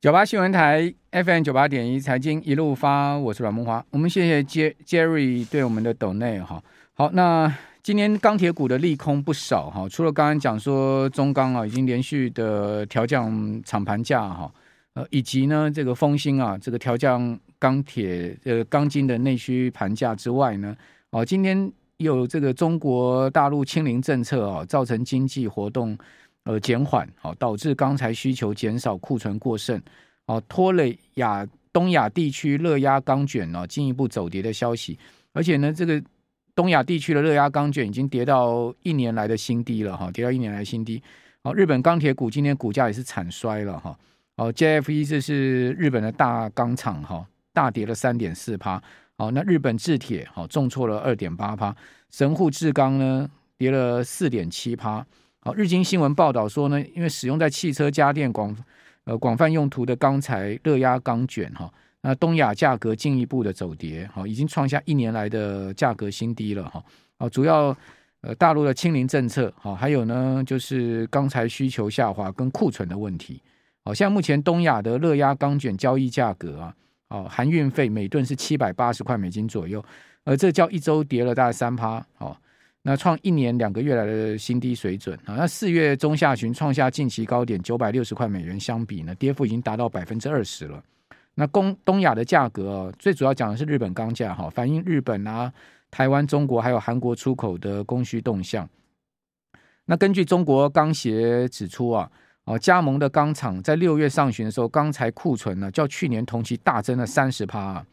九八新闻台 FM 九八点一财经一路发，我是阮梦华。我们谢谢杰 Jerry 对我们的抖内哈。好，那今天钢铁股的利空不少哈，除了刚刚讲说中钢啊已经连续的调降厂盘价哈，呃，以及呢这个丰兴啊这个调降钢铁呃钢筋的内需盘价之外呢，哦，今天有这个中国大陆清零政策啊，造成经济活动。呃，减缓，好，导致钢材需求减少，库存过剩，哦，拖累亚东亚地区热压钢卷呢进一步走跌的消息。而且呢，这个东亚地区的热压钢卷已经跌到一年来的新低了，哈，跌到一年来的新低。好，日本钢铁股今天股价也是惨衰了，哈。哦，JFE 这是日本的大钢厂，哈，大跌了三点四趴。哦，那日本制铁，好，重挫了二点八趴。神户制钢呢，跌了四点七趴。好，日经新闻报道说呢，因为使用在汽车、家电广呃广泛用途的钢材热压钢卷哈，那东亚价格进一步的走跌，哈，已经创下一年来的价格新低了哈。啊，主要呃大陆的清零政策，哈，还有呢就是钢材需求下滑跟库存的问题。好，像目前东亚的热压钢卷交易价格啊，哦，含运费每吨是七百八十块美金左右，而这较一周跌了大概三趴，哦。那创一年两个月来的新低水准啊！那四月中下旬创下近期高点九百六十块美元，相比呢，跌幅已经达到百分之二十了。那东东亚的价格哦，最主要讲的是日本钢价哈，反映日本啊、台湾、中国还有韩国出口的供需动向。那根据中国钢协指出啊，哦，加盟的钢厂在六月上旬的时候，钢材库存呢，较去年同期大增了三十趴。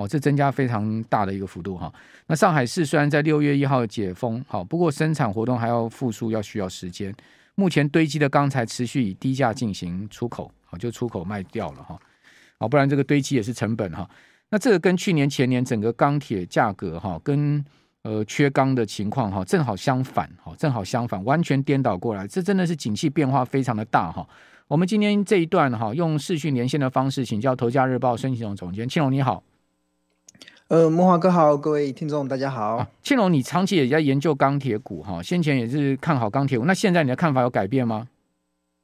哦，这增加非常大的一个幅度哈。那上海市虽然在六月一号解封，好，不过生产活动还要复苏，要需要时间。目前堆积的钢材持续以低价进行出口，好，就出口卖掉了哈。好，不然这个堆积也是成本哈。那这个跟去年前年整个钢铁价格哈，跟呃缺钢的情况哈，正好相反哈，正好相反，完全颠倒过来。这真的是景气变化非常的大哈。我们今天这一段哈，用视讯连线的方式请教《头家日报》孙庆龙总监，庆龙你好。呃，木华哥好，各位听众大家好。啊、庆龙，你长期也在研究钢铁股哈，先前也是看好钢铁股，那现在你的看法有改变吗？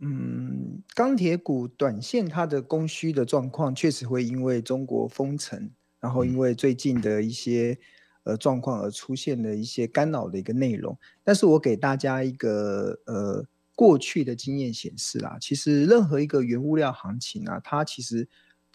嗯，钢铁股短线它的供需的状况确实会因为中国封城，然后因为最近的一些呃状况而出现了一些干扰的一个内容。但是我给大家一个呃过去的经验显示啦，其实任何一个原物料行情啊，它其实。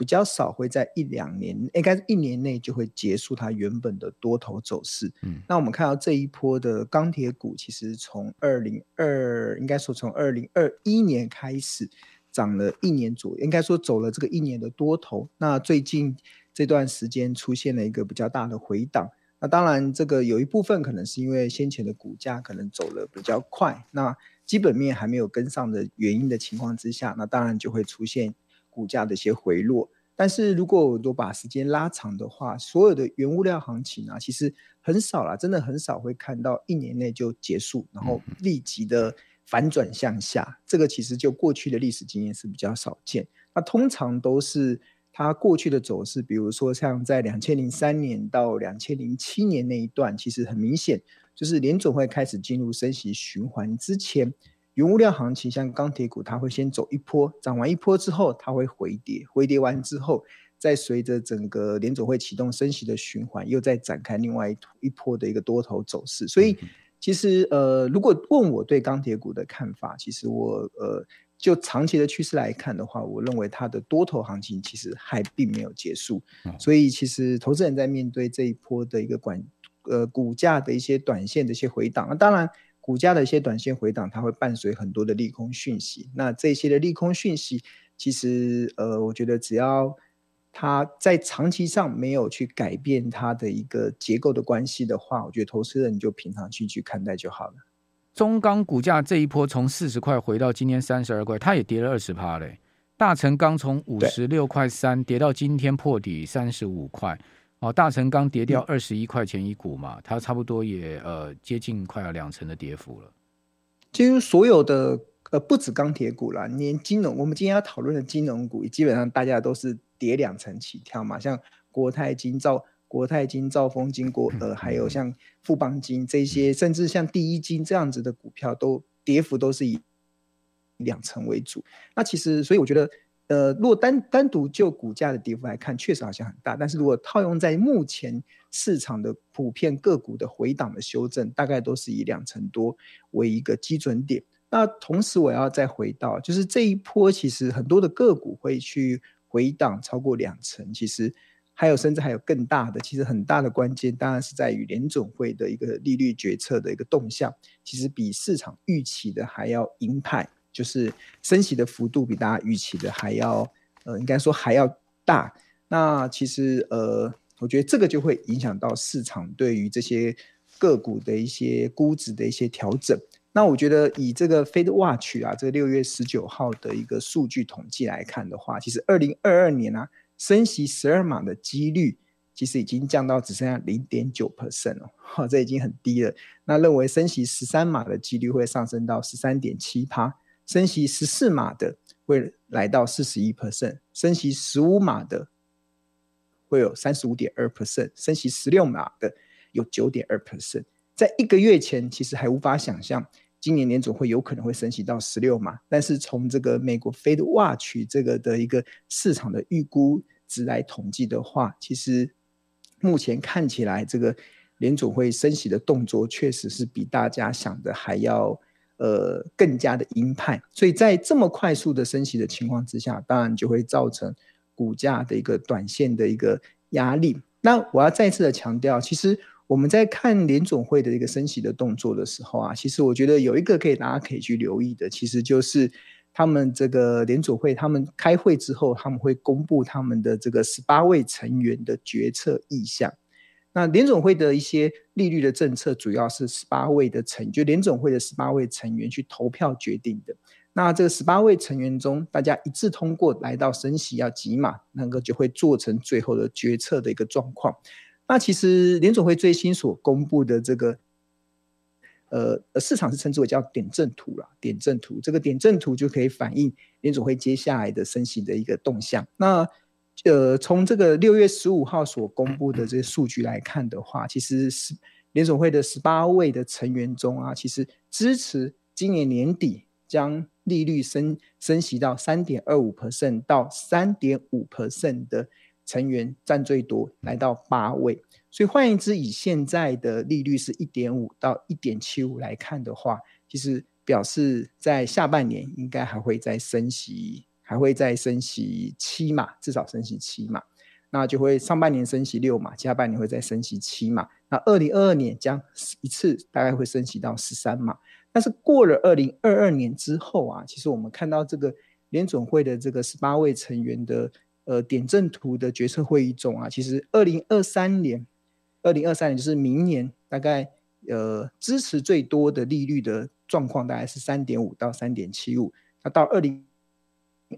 比较少会在一两年，应该是一年内就会结束它原本的多头走势。嗯，那我们看到这一波的钢铁股，其实从二零二，应该说从二零二一年开始涨了一年左右，应该说走了这个一年的多头。那最近这段时间出现了一个比较大的回档。那当然，这个有一部分可能是因为先前的股价可能走了比较快，那基本面还没有跟上的原因的情况之下，那当然就会出现。股价的一些回落，但是如果我都把时间拉长的话，所有的原物料行情啊，其实很少啦，真的很少会看到一年内就结束，然后立即的反转向下。这个其实就过去的历史经验是比较少见。那通常都是它过去的走势，比如说像在两千零三年到两千零七年那一段，其实很明显就是联总会开始进入升息循环之前。原物料行情像钢铁股，它会先走一波，涨完一波之后，它会回跌，回跌完之后，再随着整个联总会启动升息的循环，又再展开另外一一波的一个多头走势。所以，其实呃，如果问我对钢铁股的看法，其实我呃，就长期的趋势来看的话，我认为它的多头行情其实还并没有结束。所以，其实投资人在面对这一波的一个管呃股价的一些短线的一些回档，那当然。股价的一些短线回档，它会伴随很多的利空讯息。那这些的利空讯息，其实呃，我觉得只要它在长期上没有去改变它的一个结构的关系的话，我觉得投资人就平常心去看待就好了。中钢股价这一波从四十块回到今天三十二块，它也跌了二十趴嘞。大成钢从五十六块三跌到今天破底三十五块。哦，大成刚跌掉二十一块钱一股嘛，嗯、它差不多也呃接近快要两成的跌幅了。其实所有的呃不止钢铁股啦，连金融，我们今天要讨论的金融股，基本上大家都是跌两成起跳嘛，像国泰金、兆国泰金、兆丰金、国呃，还有像富邦金这些，甚至像第一金这样子的股票，都跌幅都是以两成为主。那其实，所以我觉得。呃，如果单单独就股价的跌幅来看，确实好像很大。但是如果套用在目前市场的普遍个股的回档的修正，大概都是以两成多为一个基准点。那同时我要再回到，就是这一波其实很多的个股会去回档超过两成，其实还有甚至还有更大的。其实很大的关键当然是在于联总会的一个利率决策的一个动向，其实比市场预期的还要鹰派。就是升息的幅度比大家预期的还要，呃，应该说还要大。那其实，呃，我觉得这个就会影响到市场对于这些个股的一些估值的一些调整。那我觉得以这个 Fed Watch 啊，这六月十九号的一个数据统计来看的话，其实二零二二年啊，升息十二码的几率其实已经降到只剩下零点九 percent 了，哈，这已经很低了。那认为升息十三码的几率会上升到十三点七趴。升息十四码的会来到四十一 percent，升息十五码的会有三十五点二 percent，升息十六码的有九点二 percent。在一个月前，其实还无法想象今年年总会有可能会升息到十六码，但是从这个美国 Fed Watch 这个的一个市场的预估值来统计的话，其实目前看起来这个联总会升息的动作确实是比大家想的还要。呃，更加的鹰派，所以在这么快速的升息的情况之下，当然就会造成股价的一个短线的一个压力。那我要再次的强调，其实我们在看联总会的一个升息的动作的时候啊，其实我觉得有一个可以大家可以去留意的，其实就是他们这个联总会他们开会之后，他们会公布他们的这个十八位成员的决策意向。那联总会的一些利率的政策，主要是十八位的成，就联总会的十八位成员去投票决定的。那这个十八位成员中，大家一致通过来到升息要几码，那个就会做成最后的决策的一个状况。那其实联总会最新所公布的这个，呃，市场是称之为叫点阵图啦，点阵图，这个点阵图就可以反映联总会接下来的升息的一个动向。那呃，从这个六月十五号所公布的这些数据来看的话，其实是联总会的十八位的成员中啊，其实支持今年年底将利率升升息到三点二五 percent 到三点五 percent 的成员占最多，来到八位。所以换言之，以现在的利率是一点五到一点七五来看的话，其实表示在下半年应该还会再升息。还会再升息七码，至少升息七码，那就会上半年升息六码，下半年会再升息七码。那二零二二年将一次大概会升息到十三码。但是过了二零二二年之后啊，其实我们看到这个联准会的这个十八位成员的呃点阵图的决策会议中啊，其实二零二三年，二零二三年就是明年，大概呃支持最多的利率的状况大概是三点五到三点七五。那到二零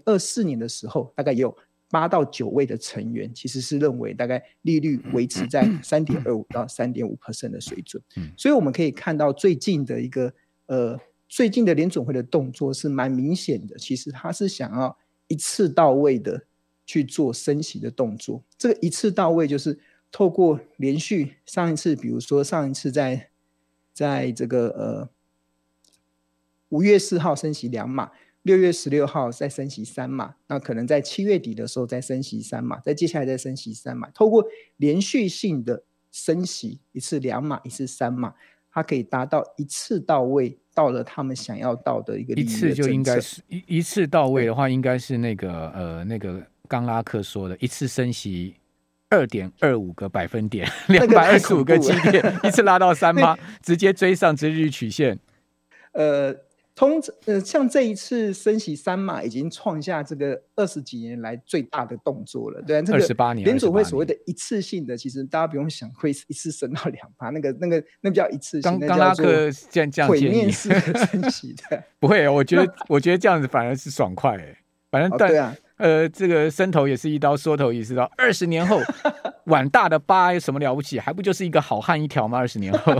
二四年的时候，大概也有八到九位的成员，其实是认为大概利率维持在三点二五到三点五 percent 的水准。所以我们可以看到最近的一个呃，最近的联总会的动作是蛮明显的，其实他是想要一次到位的去做升息的动作。这个一次到位就是透过连续上一次，比如说上一次在在这个呃五月四号升息两码。六月十六号再升息三码，那可能在七月底的时候再升息三码，再接下来再升息三码，透过连续性的升息一次两码，一次三码，它可以达到一次到位，到了他们想要到的一个的。一次就应该是一一次到位的话，应该是那个呃那个刚拉克说的，一次升息二点二五个百分点，两百二十五个基点，一次拉到三 码，直接追上之日曲线，呃。通呃，像这一次升息三码，已经创下这个二十几年来最大的动作了。对啊，这个联储会所谓的一次性的，其实大家不用想会一次升到两趴，那个那个那叫一次性。刚拉克这样这样毁灭式的 升息的，不会，我觉得我觉得这样子反而是爽快诶。反正但、哦、对啊，呃，这个伸头也是一刀，缩头也是一刀。二十年后，碗大的疤有什么了不起？还不就是一个好汉一条吗？二十年后。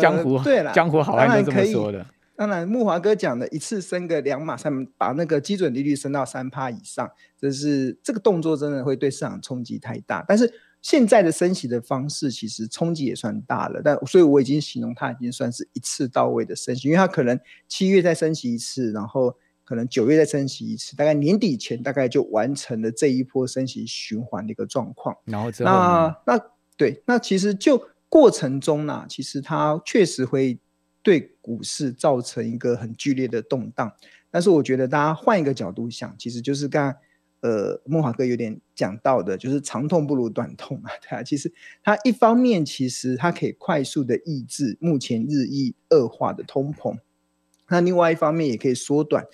江湖、呃、对了，江湖好汉都这么说的。当然，木华哥讲的一次升个两码三，把那个基准利率升到三趴以上，这是这个动作真的会对市场冲击太大。但是现在的升息的方式其实冲击也算大了，但所以我已经形容它已经算是一次到位的升息，因为它可能七月再升息一次，然后可能九月再升息一次，大概年底前大概就完成了这一波升息循环的一个状况。然后之后那那对，那其实就过程中呢，其实它确实会对股市造成一个很剧烈的动荡。但是我觉得大家换一个角度想，其实就是刚刚呃慕驊哥有点讲到的，就是长痛不如短痛嘛，对啊。其实它一方面其实它可以快速的抑制目前日益恶化的通膨，那另外一方面也可以缩短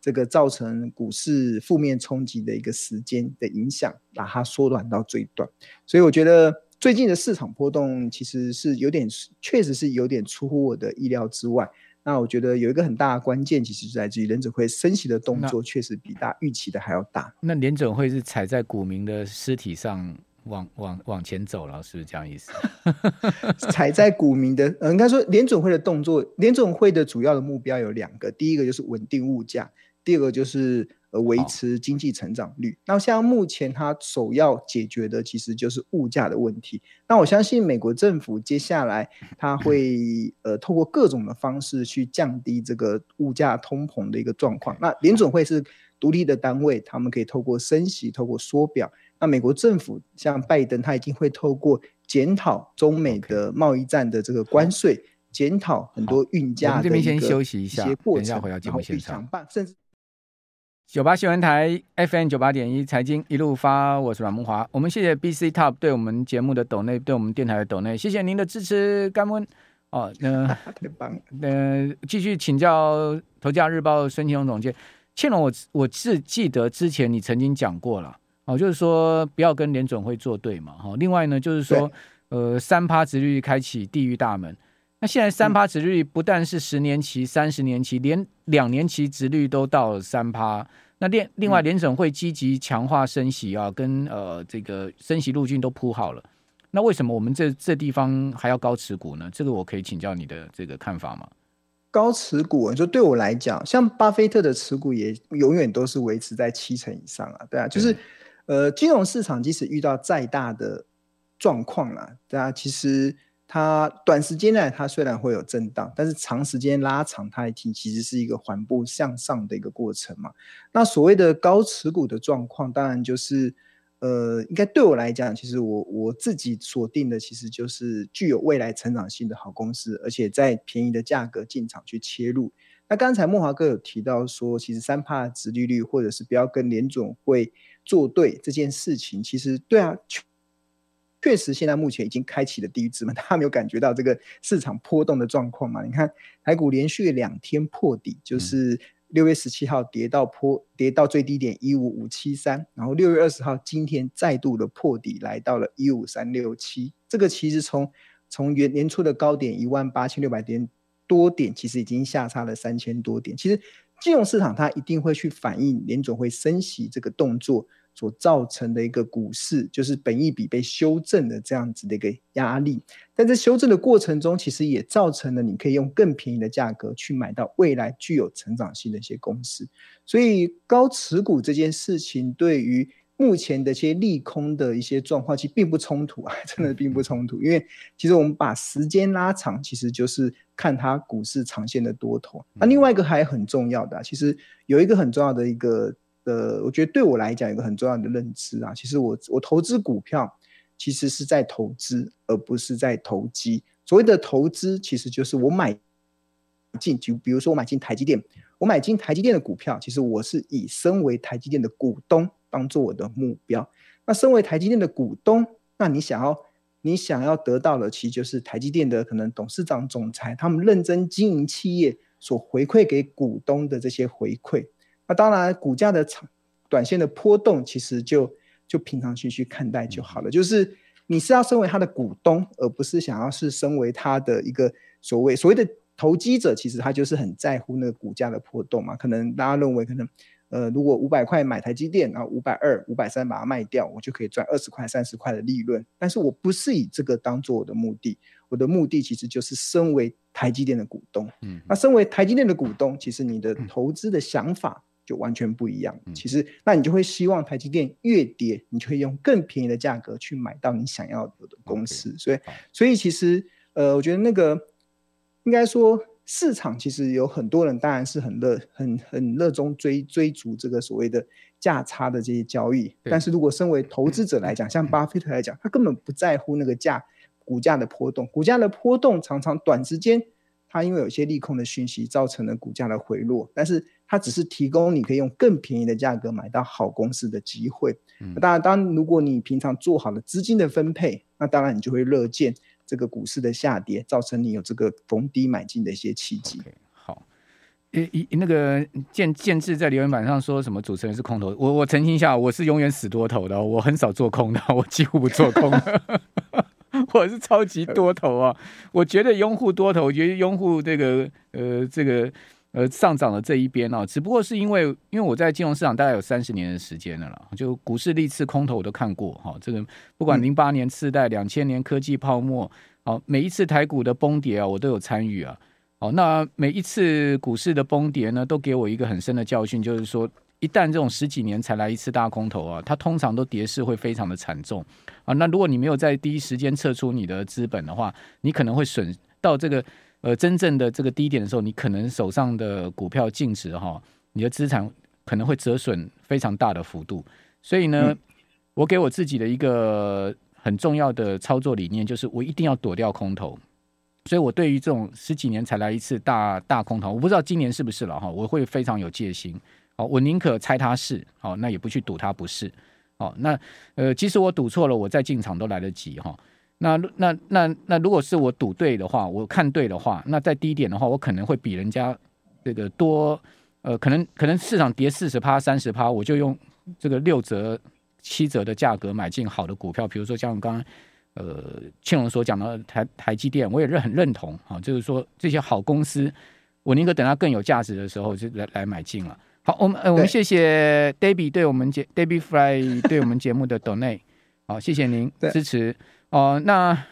这个造成股市负面冲击的一个时间的影响，把它缩短到最短。所以我觉得最近的市场波动其实是有点，确实是有点出乎我的意料之外。那我觉得有一个很大的关键，其实是来自于联准会升息的动作，确实比大预期的还要大。那联准会是踩在股民的尸体上往往往前走了，是不是这样意思？踩在股民的，呃，应该说联准会的动作，联准会的主要的目标有两个，第一个就是稳定物价，第二个就是。而维持经济成长率。那像目前它首要解决的其实就是物价的问题。那我相信美国政府接下来它会呃透过各种的方式去降低这个物价通膨的一个状况。那联准会是独立的单位，他们可以透过升息、透过缩表。那美国政府像拜登，他一定会透过检讨中美的贸易战的这个关税，检讨很多运价的一些过程，然后去想办法，甚至。九八新闻台 FM 九八点一财经一路发，我是阮梦华。我们谢谢 BC Top 对我们节目的抖内，对我们电台的抖内，谢谢您的支持，干温哦。那 呃，继续请教《头家日报》孙庆龙总监，庆龙，我我是记得之前你曾经讲过了哦，就是说不要跟联准会作对嘛。哈，另外呢，就是说呃，三趴殖率开启地狱大门。那现在三趴殖利率不但是十年期、三十年期，连两年期殖率都到了三趴。那另另外联准会积极强化升息啊，跟呃这个升息路径都铺好了。那为什么我们这这地方还要高持股呢？这个我可以请教你的这个看法吗？高持股，就对我来讲，像巴菲特的持股也永远都是维持在七成以上啊。对啊，就是呃金融市场即使遇到再大的状况啊，对啊，其实。它短时间内它虽然会有震荡，但是长时间拉长，它一定其实是一个缓步向上的一个过程嘛。那所谓的高持股的状况，当然就是，呃，应该对我来讲，其实我我自己锁定的其实就是具有未来成长性的好公司，而且在便宜的价格进场去切入。那刚才慕驊哥有提到说，其实三趴殖利率或者是不要跟联总会作对这件事情，其实对啊。确实，现在目前已经开启了地狱之门。大家没有感觉到这个市场波动的状况吗？你看，台股连续两天破底，就是六月十七号跌到破跌到最低点一五五七三，然后六月二十号今天再度的破底，来到了一五三六七。这个其实从从原年初的高点一万八千六百点多点，其实已经下差了三千多点。其实金融市场它一定会去反映联总会升息这个动作。所造成的一个股市，就是本益比被修正的这样子的一个压力，但在修正的过程中，其实也造成了你可以用更便宜的价格去买到未来具有成长性的一些公司。所以高持股这件事情，对于目前的一些利空的一些状况，其实并不冲突啊，真的并不冲突。因为其实我们把时间拉长，其实就是看它股市长线的多头。那另外一个还很重要的，其实有一个很重要的一个。呃，我觉得对我来讲，有个很重要的认知啊，其实我我投资股票，其实是在投资，而不是在投机。所谓的投资，其实就是我买进，就比如说我买进台积电，我买进台积电的股票，其实我是以身为台积电的股东当做我的目标。那身为台积电的股东，那你想要你想要得到的，其实就是台积电的可能董事长、总裁他们认真经营企业所回馈给股东的这些回馈。那当然，股价的长短线的波动，其实就就平常心去看待就好了。就是你是要身为他的股东，而不是想要是身为他的一个所谓所谓的投机者。其实他就是很在乎那个股价的波动嘛。可能大家认为，可能呃，如果五百块买台积电，然后五百二、五百三把它卖掉，我就可以赚二十块、三十块的利润。但是我不是以这个当做我的目的，我的目的其实就是身为台积电的股东。嗯，那身为台积电的股东，其实你的投资的想法。就完全不一样。其实，那你就会希望台积电越跌，你就会用更便宜的价格去买到你想要的公司。所以，所以其实，呃，我觉得那个应该说市场其实有很多人当然是很热很很热衷追追逐这个所谓的价差的这些交易，但是如果身为投资者来讲，像巴菲特来讲，他根本不在乎那个价股价的波动，股价的波动常常短时间。它因为有些利空的讯息，造成了股价的回落，但是它只是提供你可以用更便宜的价格买到好公司的机会。嗯、当然，当如果你平常做好了资金的分配，那当然你就会乐见这个股市的下跌，造成你有这个逢低买进的一些契机。Okay, 好，一一那个建建制在留言板上说什么主持人是空头，我我澄清一下，我是永远死多头的，我很少做空的，我几乎不做空的。我是超级多头啊！我觉得拥护多头，我觉得拥护这个呃这个呃上涨的这一边啊，只不过是因为因为我在金融市场大概有三十年的时间了啦，就股市历次空头我都看过哈。这个不管零八年次贷、两千年科技泡沫，好每一次台股的崩跌啊，我都有参与啊。好，那每一次股市的崩跌呢，都给我一个很深的教训，就是说。一旦这种十几年才来一次大空头啊，它通常都跌势会非常的惨重啊。那如果你没有在第一时间撤出你的资本的话，你可能会损到这个呃真正的这个低点的时候，你可能手上的股票净值哈，你的资产可能会折损非常大的幅度。所以呢，我给我自己的一个很重要的操作理念就是，我一定要躲掉空头。所以我对于这种十几年才来一次大大空头，我不知道今年是不是了哈，我会非常有戒心。好我宁可猜它是，好，那也不去赌它不是，好，那呃，即使我赌错了，我再进场都来得及哈。那那那那，如果是我赌对的话，我看对的话，那在低点的话，我可能会比人家这个多，呃，可能可能市场跌四十趴、三十趴，我就用这个六折、七折的价格买进好的股票，比如说像刚刚呃庆荣所讲的台台积电，我也认很认同啊，就是说这些好公司，我宁可等它更有价值的时候就来来买进了。好，我们呃，我们谢谢 Debbie 对我们节 Debbie Fry 对我们节目的 donate，好，谢谢您支持哦、呃。那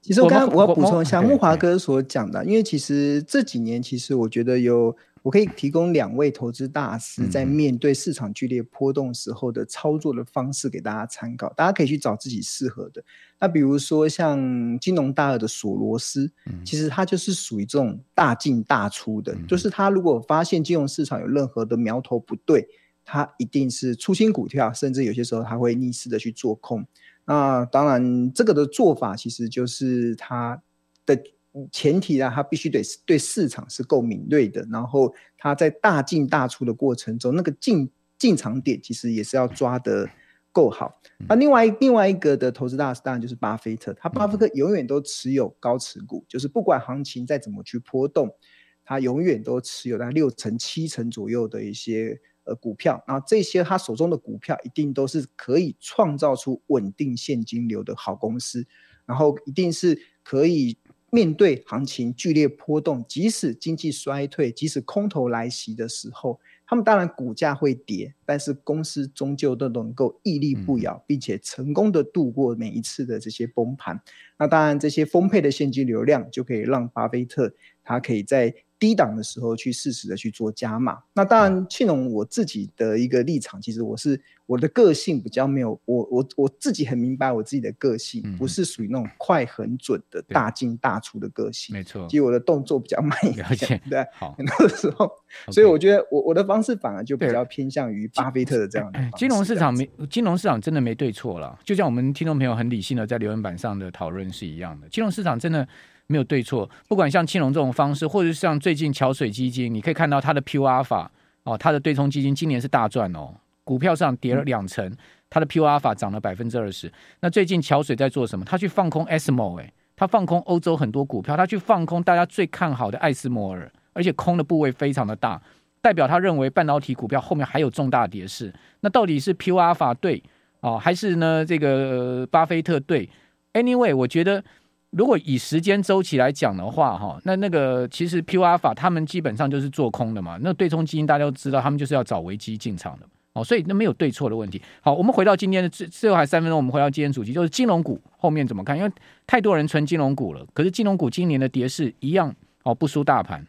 其实我刚刚我要补充一下木华哥所讲的，因为其实这几年其实我觉得有。我可以提供两位投资大师在面对市场剧烈波动时候的操作的方式给大家参考，大家可以去找自己适合的。那比如说像金融大鳄的索罗斯，其实他就是属于这种大进大出的，就是他如果发现金融市场有任何的苗头不对，他一定是出清股票，甚至有些时候他会逆势的去做空。那当然，这个的做法其实就是它的。前提啊，它必须得对市场是够敏锐的，然后它在大进大出的过程中，那个进进场点其实也是要抓得够好。那另外另外一个的投资大师当然就是巴菲特，他巴菲特永远都持有高持股，就是不管行情再怎么去波动，他永远都持有在六成七成左右的一些呃股票，然后这些他手中的股票一定都是可以创造出稳定现金流的好公司，然后一定是可以。面对行情剧烈波动，即使经济衰退，即使空头来袭的时候，他们当然股价会跌，但是公司终究都能够屹立不摇，并且成功的度过每一次的这些崩盘。那当然，这些丰沛的现金流量就可以让巴菲特他可以在。低档的时候去适时的去做加码，那当然庆隆我自己的一个立场，其实我是我的个性比较没有我我我自己很明白我自己的个性，不是属于那种快很准的大进大出的个性，没错，其实我的动作比较慢一点，对，好，很多时候，所以我觉得我我的方式反而就比较偏向于巴菲特的这样的。金融市场没金融市场真的没对错了，就像我们听众朋友很理性的在留言板上的讨论是一样的，金融市场真的。没有对错，不管像青龙这种方式，或者是像最近桥水基金，你可以看到它的 Pure Alpha 哦，它的对冲基金今年是大赚哦，股票上跌了两成，它的 Pure Alpha 涨了百分之二十。那最近桥水在做什么？他去放空 ASMO，哎，他放空欧洲很多股票，他去放空大家最看好的艾斯摩尔，而且空的部位非常的大，代表他认为半导体股票后面还有重大跌势。那到底是 Pure Alpha 对哦，还是呢这个巴菲特对？Anyway，我觉得。如果以时间周期来讲的话，哈，那那个其实 Pure Alpha 他们基本上就是做空的嘛。那对冲基金大家都知道，他们就是要找危机进场的哦，所以那没有对错的问题。好，我们回到今天的最最后还三分钟，我们回到今天主题，就是金融股后面怎么看？因为太多人存金融股了，可是金融股今年的跌势一样哦，不输大盘。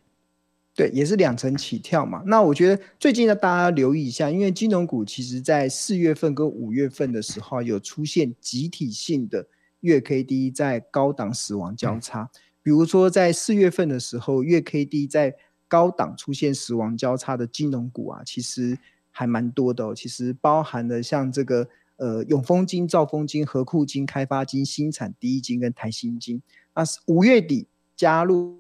对，也是两成起跳嘛。那我觉得最近呢，大家留意一下，因为金融股其实在四月份跟五月份的时候有出现集体性的。月 K D 在高档死亡交叉，比如说在四月份的时候，月 K D 在高档出现死亡交叉的金融股啊，其实还蛮多的哦。其实包含了像这个呃永丰金、兆丰金、合库金、开发金、新产、第一金跟台新金。那五月底加入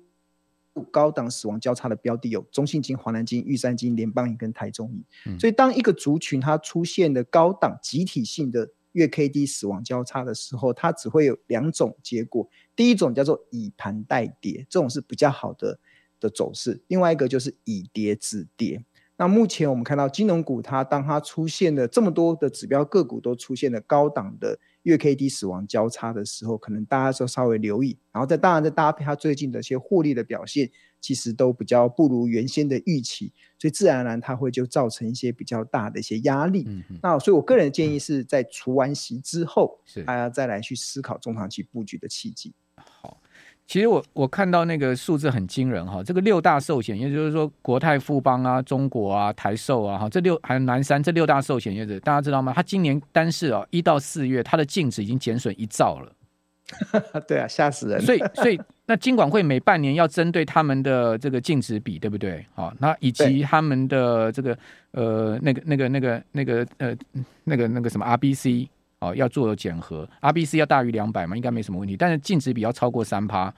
高档死亡交叉的标的有中信金、华南金、玉山金、联邦银跟台中银。嗯、所以当一个族群它出现的高档集体性的月 K D 死亡交叉的时候，它只会有两种结果。第一种叫做以盘代跌，这种是比较好的的走势；另外一个就是以跌止跌。那目前我们看到金融股，它当它出现了这么多的指标个股都出现了高档的月 K D 死亡交叉的时候，可能大家就稍微留意。然后再当然再搭配它最近的一些获利的表现，其实都比较不如原先的预期，所以自然而然它会就造成一些比较大的一些压力。嗯、那所以我个人的建议是在除完息之后，是大家再来去思考中长期布局的契机。好，其实我我看到那个数字很惊人哈，这个六大寿险，也就是说国泰、富邦啊、中国啊、台寿啊，哈，这六还有南山这六大寿险业者，大家知道吗？它今年单是啊一到四月，它的净值已经减损一兆了。对啊，吓死人！所以所以那金管会每半年要针对他们的这个净值比，对不对？好，那以及他们的这个呃那个那个那个那个呃那个那个什么 RBC。哦，要做检核，RBC 要大于两百嘛，应该没什么问题。但是净值比要超过三趴，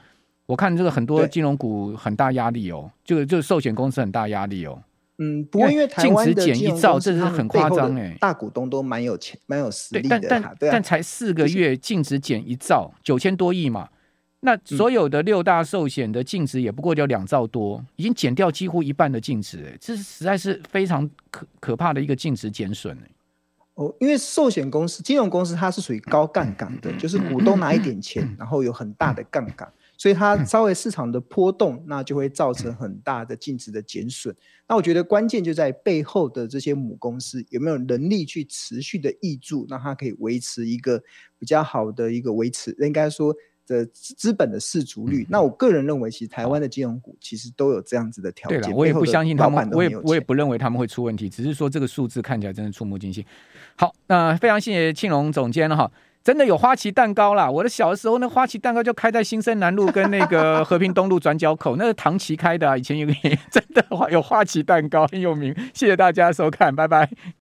我看这个很多金融股很大压力哦，就就寿险公司很大压力哦。嗯，不过因为台湾的减一兆，这是很夸张哎，大股东都蛮有钱、蛮有实力的。但但、啊、但才四个月，净值减一兆，九千多亿嘛。那所有的六大寿险的净值也不过就两兆多，已经减掉几乎一半的净值，哎，这是实在是非常可可怕的一个净值减损哎。哦，因为寿险公司、金融公司它是属于高杠杆的，就是股东拿一点钱，然后有很大的杠杆，所以它稍微市场的波动，那就会造成很大的净值的减损。那我觉得关键就在背后的这些母公司有没有能力去持续的挹注，让它可以维持一个比较好的一个维持，应该说。的资本的市足率，那我个人认为，其实台湾的金融股其实都有这样子的条件。对了，我也不相信他们，我也我也不认为他们会出问题，只是说这个数字看起来真的触目惊心。好，那非常谢谢庆隆总监了哈，真的有花旗蛋糕啦！我的小的时候，那花旗蛋糕就开在新生南路跟那个 和平东路转角口，那个唐琪开的啊，以前有个 真的有花旗蛋糕很有名。谢谢大家收看，拜拜。